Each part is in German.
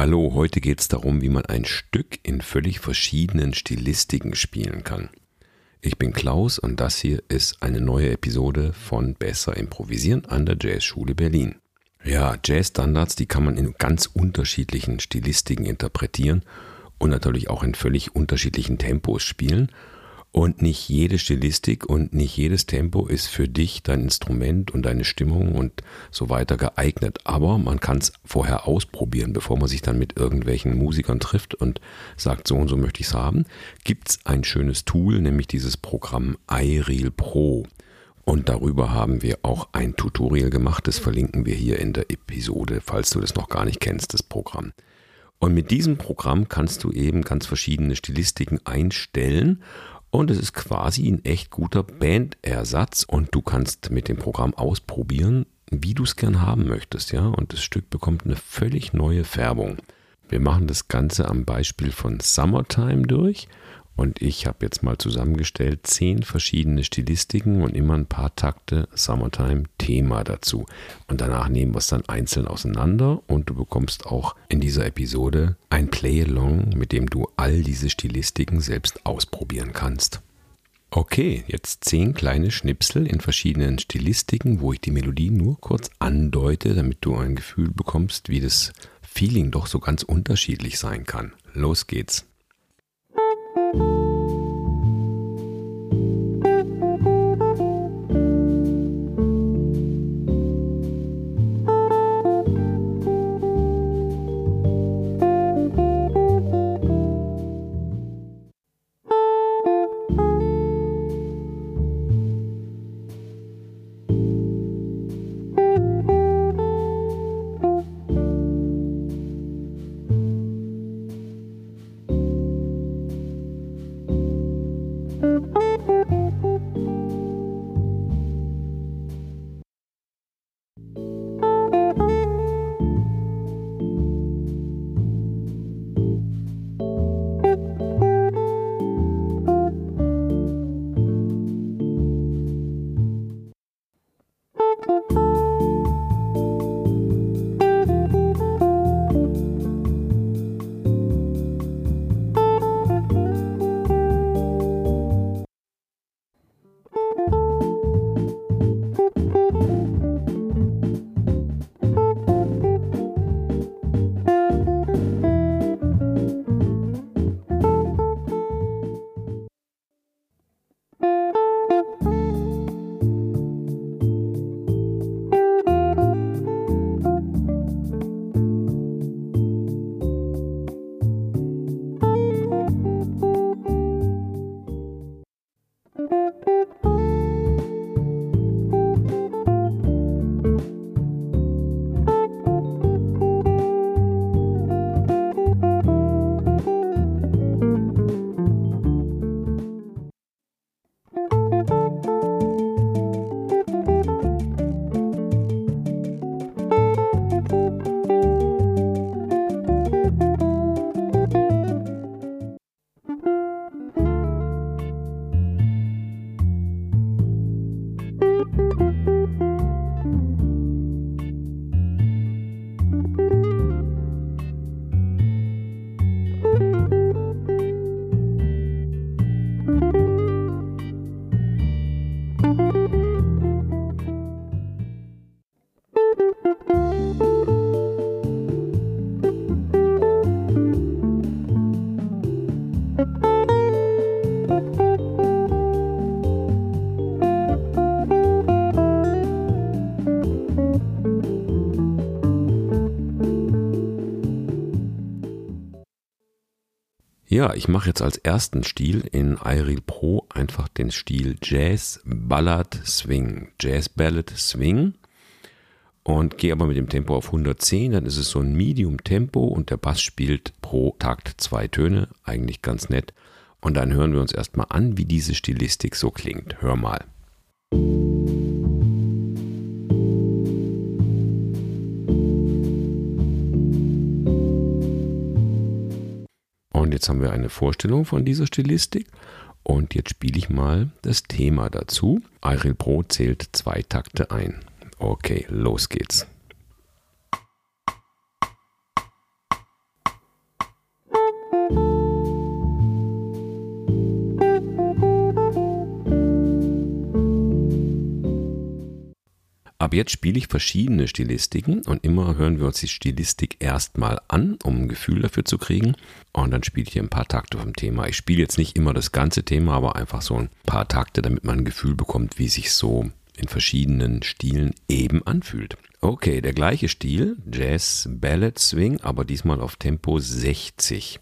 Hallo, heute geht es darum, wie man ein Stück in völlig verschiedenen Stilistiken spielen kann. Ich bin Klaus und das hier ist eine neue Episode von Besser Improvisieren an der Jazzschule Berlin. Ja, Jazzstandards, die kann man in ganz unterschiedlichen Stilistiken interpretieren und natürlich auch in völlig unterschiedlichen Tempos spielen. Und nicht jede Stilistik und nicht jedes Tempo ist für dich, dein Instrument und deine Stimmung und so weiter geeignet. Aber man kann es vorher ausprobieren, bevor man sich dann mit irgendwelchen Musikern trifft und sagt, so und so möchte ich es haben. Gibt es ein schönes Tool, nämlich dieses Programm iReal Pro. Und darüber haben wir auch ein Tutorial gemacht. Das verlinken wir hier in der Episode, falls du das noch gar nicht kennst, das Programm. Und mit diesem Programm kannst du eben ganz verschiedene Stilistiken einstellen und es ist quasi ein echt guter Bandersatz und du kannst mit dem Programm ausprobieren, wie du es gern haben möchtest, ja. Und das Stück bekommt eine völlig neue Färbung. Wir machen das Ganze am Beispiel von Summertime durch und ich habe jetzt mal zusammengestellt zehn verschiedene Stilistiken und immer ein paar Takte Summertime-Thema dazu. Und danach nehmen wir es dann einzeln auseinander und du bekommst auch in dieser Episode ein Play-Along, mit dem du all diese Stilistiken selbst ausprobieren kannst. Okay, jetzt zehn kleine Schnipsel in verschiedenen Stilistiken, wo ich die Melodie nur kurz andeute, damit du ein Gefühl bekommst, wie das Feeling doch so ganz unterschiedlich sein kann. Los geht's. Thank you. Ja, ich mache jetzt als ersten Stil in iReal Pro einfach den Stil Jazz Ballad Swing. Jazz Ballad Swing. Und gehe aber mit dem Tempo auf 110, dann ist es so ein Medium Tempo und der Bass spielt pro Takt zwei Töne, eigentlich ganz nett. Und dann hören wir uns erstmal an, wie diese Stilistik so klingt. Hör mal. Jetzt haben wir eine Vorstellung von dieser Stilistik. Und jetzt spiele ich mal das Thema dazu. iReal Pro zählt zwei Takte ein. Okay, los geht's. Ab jetzt spiele ich verschiedene Stilistiken und immer hören wir uns die Stilistik erstmal an, um ein Gefühl dafür zu kriegen. Und dann spiele ich hier ein paar Takte vom Thema. Ich spiele jetzt nicht immer das ganze Thema, aber einfach so ein paar Takte, damit man ein Gefühl bekommt, wie sich so in verschiedenen Stilen eben anfühlt. Okay, der gleiche Stil, Jazz Ballad Swing, aber diesmal auf Tempo 60.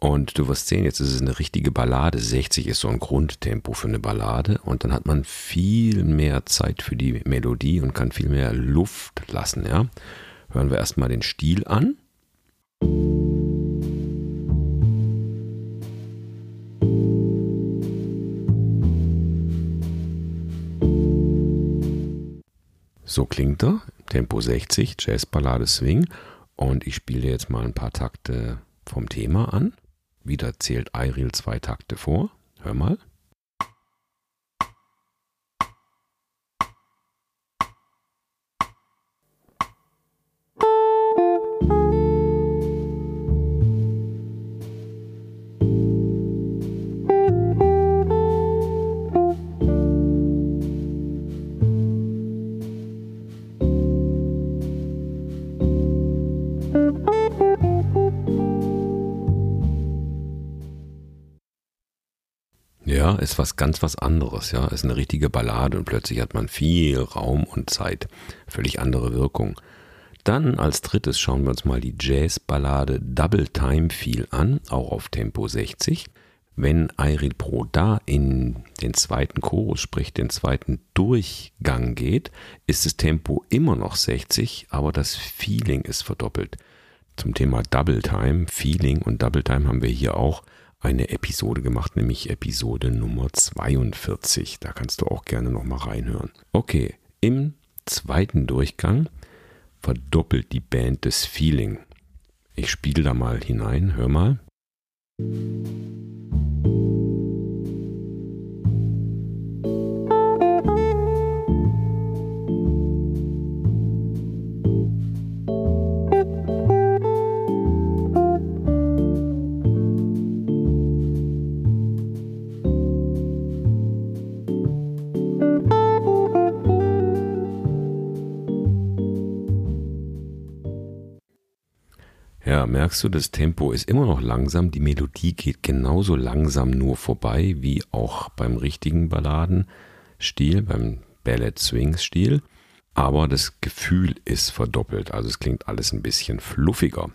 Und du wirst sehen, jetzt ist es eine richtige Ballade. 60 ist so ein Grundtempo für eine Ballade. Und dann hat man viel mehr Zeit für die Melodie und kann viel mehr Luft lassen. Ja? Hören wir erstmal den Stil an. So klingt er. Tempo 60, Jazzballade Swing. Und ich spiele jetzt mal ein paar Takte vom Thema an. Wieder zählt Eiril zwei Takte vor. Hör mal. Ist was ganz was anderes, ja. Ist eine richtige Ballade und plötzlich hat man viel Raum und Zeit. Völlig andere Wirkung. Dann als drittes schauen wir uns mal die Jazz-Ballade Double Time Feel an, auch auf Tempo 60. Wenn Iril Pro da in den zweiten Chorus, sprich den zweiten Durchgang geht, ist das Tempo immer noch 60, aber das Feeling ist verdoppelt. Zum Thema Double Time, Feeling und Double Time haben wir hier auch eine Episode gemacht, nämlich Episode Nummer 42. Da kannst du auch gerne nochmal reinhören. Okay, im zweiten Durchgang verdoppelt die Band das Feeling. Ich spiele da mal hinein, hör mal. Ja, merkst du, das Tempo ist immer noch langsam, die Melodie geht genauso langsam nur vorbei wie auch beim richtigen Balladenstil, beim Ballad Swing Stil, aber das Gefühl ist verdoppelt, also es klingt alles ein bisschen fluffiger.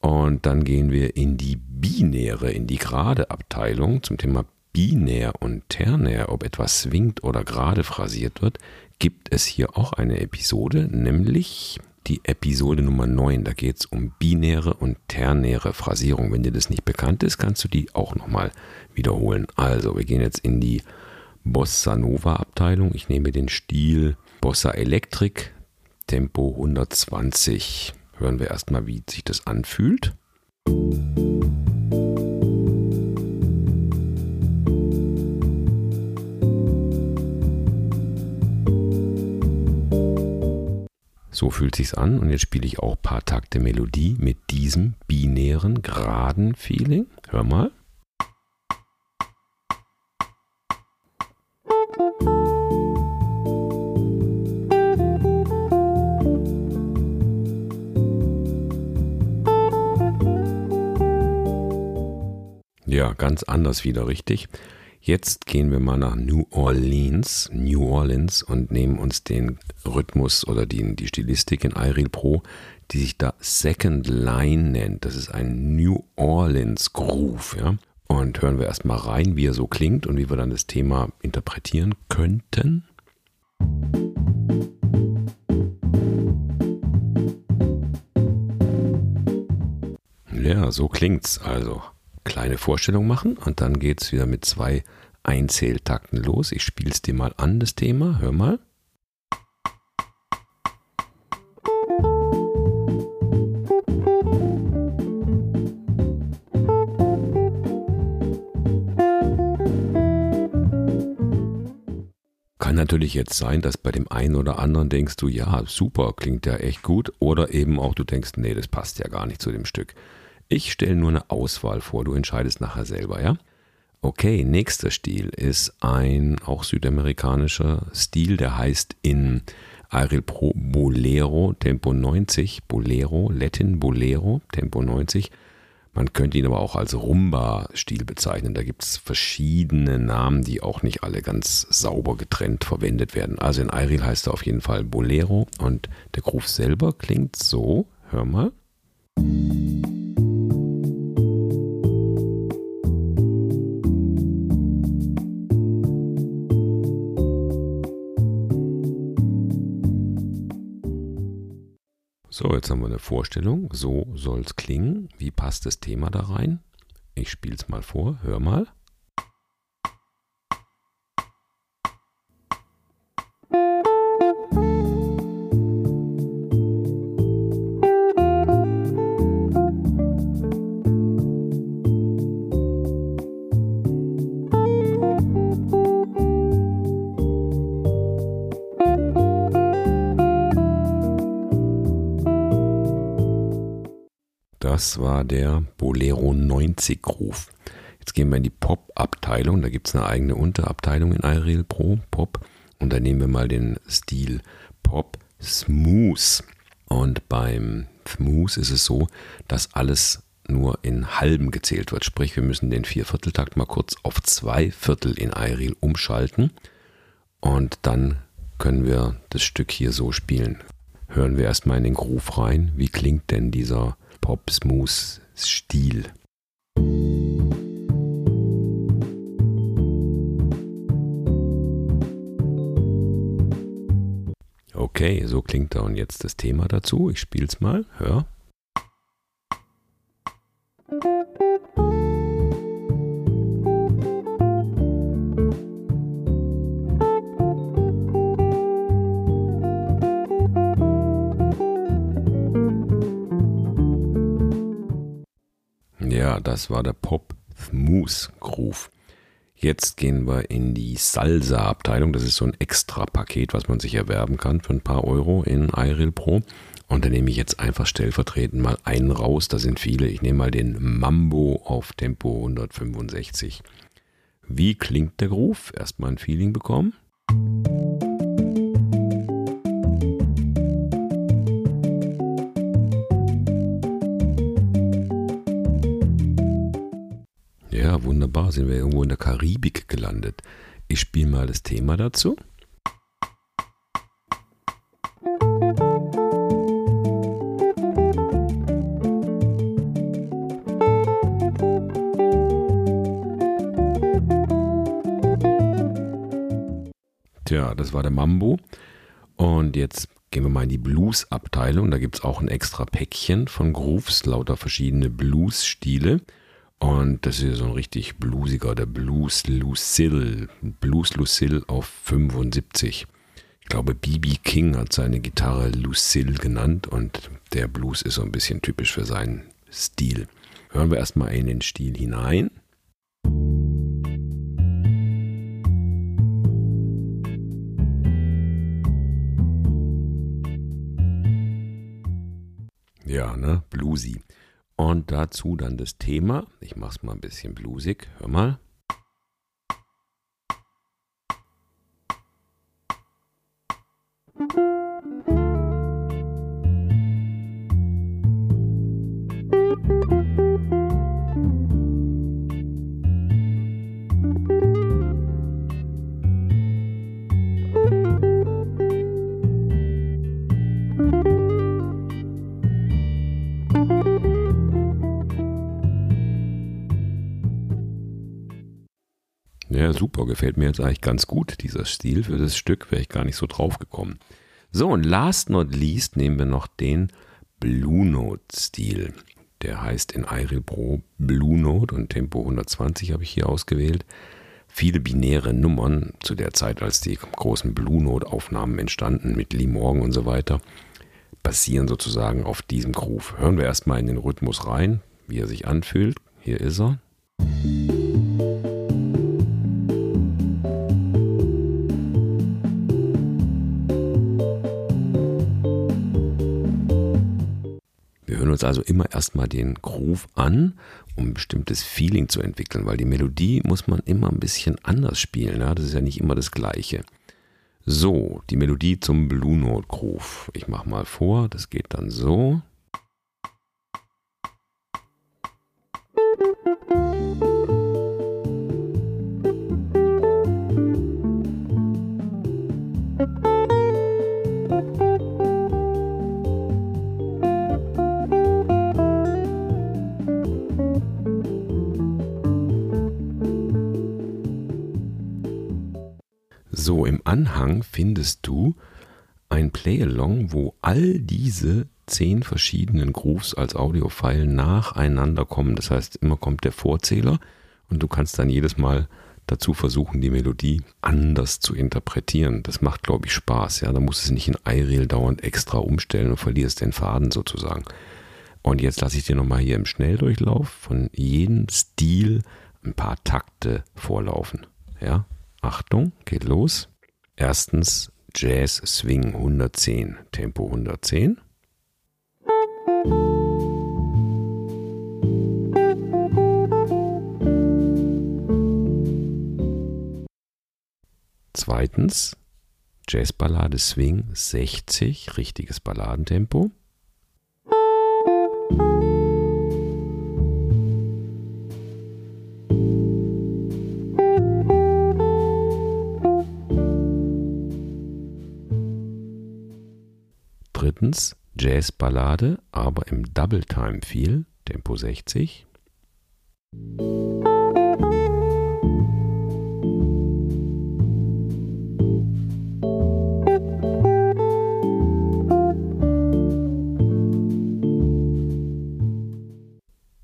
Und dann gehen wir in die binäre, in die gerade Abteilung zum Thema binär und ternär, ob etwas swingt oder gerade phrasiert wird, gibt es hier auch eine Episode, nämlich die Episode Nummer 9. Da geht es um binäre und ternäre Phrasierung. Wenn dir das nicht bekannt ist, kannst du die auch nochmal wiederholen. Also, wir gehen jetzt in die Bossa Nova Abteilung. Ich nehme den Stil Bossa Electric, Tempo 120. Hören wir erstmal, wie sich das anfühlt. So fühlt sich's an und jetzt spiele ich auch ein paar Takte Melodie mit diesem binären, geraden Feeling. Hör mal. Ja, ganz anders wieder, richtig? Jetzt gehen wir mal nach New Orleans, New Orleans und nehmen uns den Rhythmus oder die, die Stilistik in Iril Pro, die sich da Second Line nennt. Das ist ein New Orleans Groove, ja. Und hören wir erstmal rein, wie er so klingt und wie wir dann das Thema interpretieren könnten. Ja, so klingt's also kleine Vorstellung machen und dann geht es wieder mit zwei Einzähltakten los. Ich spiele es dir mal an, das Thema. Hör mal. Kann natürlich jetzt sein, dass bei dem einen oder anderen denkst du, ja, super, klingt ja echt gut. Oder eben auch du denkst, nee, das passt ja gar nicht zu dem Stück. Ich stelle nur eine Auswahl vor, du entscheidest nachher selber, ja? Okay, nächster Stil ist ein auch südamerikanischer Stil, der heißt in Ariel Pro Bolero Tempo 90, Bolero, Latin Bolero Tempo 90. Man könnte ihn aber auch als Rumba-Stil bezeichnen. Da gibt es verschiedene Namen, die auch nicht alle ganz sauber getrennt verwendet werden. Also in Iril heißt er auf jeden Fall Bolero und der Groove selber klingt so. Hör mal. So, jetzt haben wir eine Vorstellung. So soll es klingen. Wie passt das Thema da rein? Ich spiele es mal vor. Hör mal. Das war der Bolero 90 Groove. Jetzt gehen wir in die Pop-Abteilung. Da gibt es eine eigene Unterabteilung in iReal Pro, Pop. Und da nehmen wir mal den Stil Pop Smooth. Und beim Smooth ist es so, dass alles nur in halben gezählt wird. Sprich, wir müssen den Viervierteltakt mal kurz auf zwei Viertel in iReal umschalten. Und dann können wir das Stück hier so spielen. Hören wir erstmal in den Groove rein. Wie klingt denn dieser Pop-Smooth-Stil. Okay, so klingt da und jetzt das Thema dazu. Ich spiele es mal. Hör. Das war der Pop Smooth Groove. Jetzt gehen wir in die Salsa-Abteilung. Das ist so ein extra Paket, was man sich erwerben kann für ein paar Euro in iReal Pro. Und da nehme ich jetzt einfach stellvertretend mal einen raus. Da sind viele. Ich nehme mal den Mambo auf Tempo 165. Wie klingt der Groove? Erstmal ein Feeling bekommen. Wunderbar, sind wir irgendwo in der Karibik gelandet. Ich spiele mal das Thema dazu. Tja, das war der Mambo. Und jetzt gehen wir mal in die Blues-Abteilung. Da gibt es auch ein extra Päckchen von Grooves, lauter verschiedene Blues-Stile. Und das ist so ein richtig bluesiger, der Blues Lucille. Blues Lucille auf 75. Ich glaube, B.B. King hat seine Gitarre Lucille genannt und der Blues ist so ein bisschen typisch für seinen Stil. Hören wir erstmal in den Stil hinein. Ja, ne? Bluesy. Und dazu dann das Thema. Ich mache es mal ein bisschen blusig. Hör mal. Super, gefällt mir jetzt eigentlich ganz gut, dieser Stil für das Stück, wäre ich gar nicht so drauf gekommen. So, und last not least nehmen wir noch den Blue Note-Stil. Der heißt in Iril Pro Blue Note und Tempo 120 habe ich hier ausgewählt. Viele binäre Nummern zu der Zeit, als die großen Blue Note-Aufnahmen entstanden mit Lee Morgan und so weiter, basieren sozusagen auf diesem Groove. Hören wir erstmal in den Rhythmus rein, wie er sich anfühlt. Hier ist er. Uns also immer erstmal den Groove an, um ein bestimmtes Feeling zu entwickeln, weil die Melodie muss man immer ein bisschen anders spielen. Ja? Das ist ja nicht immer das Gleiche. So, die Melodie zum Blue Note Groove. Ich mache mal vor, das geht dann so. Anhang findest du ein Playalong, wo all diese zehn verschiedenen Grooves als Audiofile nacheinander kommen. Das heißt, immer kommt der Vorzähler und du kannst dann jedes Mal dazu versuchen, die Melodie anders zu interpretieren. Das macht, glaube ich, Spaß. Ja, da musst du es nicht in iReal dauernd extra umstellen und verlierst den Faden sozusagen. Und jetzt lasse ich dir nochmal hier im Schnelldurchlauf von jedem Stil ein paar Takte vorlaufen. Ja, Achtung, geht los. Erstens Jazz Swing 110, Tempo 110. Zweitens Jazzballade Swing 60, richtiges Balladentempo. Drittens Jazzballade, aber im Double Time Feel, Tempo 60.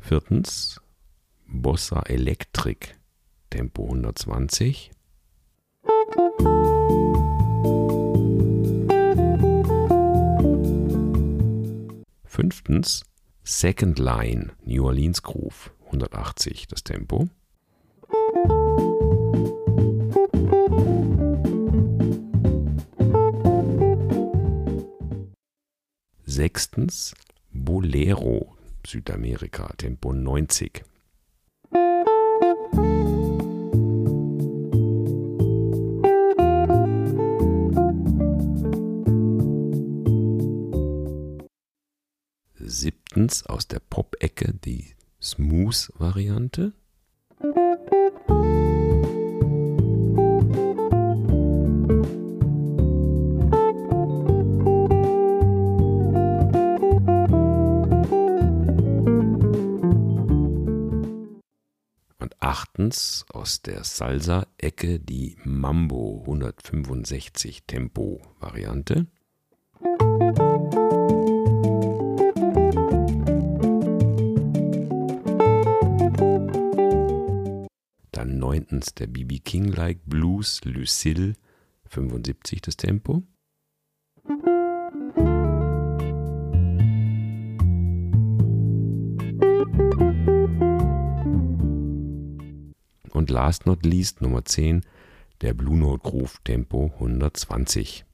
Viertens Bossa Electric, Tempo 120. Fünftens Second Line, New Orleans Groove, 180 das Tempo. Sechstens Bolero, Südamerika, Tempo 90. Siebtens aus der Pop-Ecke die Smooth-Variante. Und achtens aus der Salsa-Ecke die Mambo 165 Tempo-Variante. Dann neuntens der BB King-like Blues Lucille 75 das Tempo. Und last not least Nummer 10 der Blue Note Groove Tempo 120.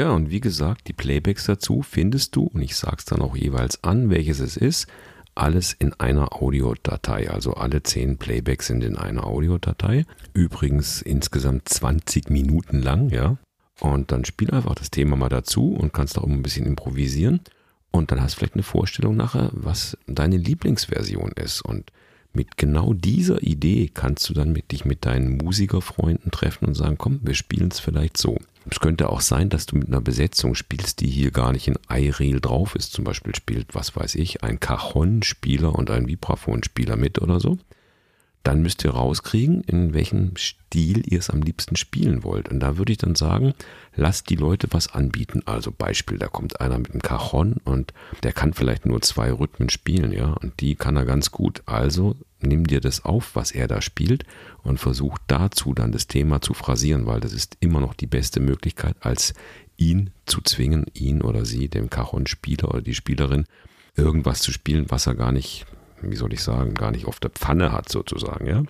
Ja, und wie gesagt, die Playbacks dazu findest du, und ich sage es dann auch jeweils an, welches es ist, alles in einer Audiodatei. Also alle zehn Playbacks sind in einer Audiodatei. Übrigens insgesamt 20 Minuten lang, ja. Und dann spiel einfach das Thema mal dazu und kannst auch ein bisschen improvisieren. Und dann hast du vielleicht eine Vorstellung nachher, was deine Lieblingsversion ist. Und mit genau dieser Idee kannst du dann mit dich mit deinen Musikerfreunden treffen und sagen, komm, wir spielen es vielleicht so. Es könnte auch sein, dass du mit einer Besetzung spielst, die hier gar nicht in iReal drauf ist. Zum Beispiel spielt, was weiß ich, ein Cajon-Spieler und ein Vibraphon-Spieler mit oder so. Dann müsst ihr rauskriegen, in welchem Stil ihr es am liebsten spielen wollt. Und da würde ich dann sagen, lasst die Leute was anbieten. Also Beispiel, da kommt einer mit einem Cajon und der kann vielleicht nur zwei Rhythmen spielen, ja, und die kann er ganz gut. Also nimm dir das auf, was er da spielt und versuch dazu dann das Thema zu phrasieren, weil das ist immer noch die beste Möglichkeit, als ihn zu zwingen, ihn oder sie, dem Cajon-Spieler oder die Spielerin, irgendwas zu spielen, was er gar nicht wie soll ich sagen, gar nicht auf der Pfanne hat sozusagen, ja.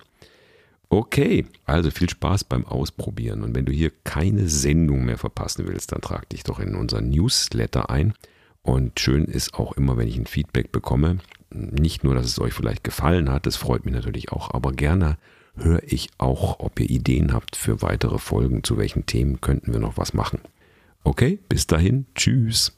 Okay, also viel Spaß beim Ausprobieren. Und wenn du hier keine Sendung mehr verpassen willst, dann trag dich doch in unseren Newsletter ein. Und schön ist auch immer, wenn ich ein Feedback bekomme. Nicht nur, dass es euch vielleicht gefallen hat, das freut mich natürlich auch, aber gerne höre ich auch, ob ihr Ideen habt für weitere Folgen, zu welchen Themen könnten wir noch was machen. Okay, bis dahin, tschüss.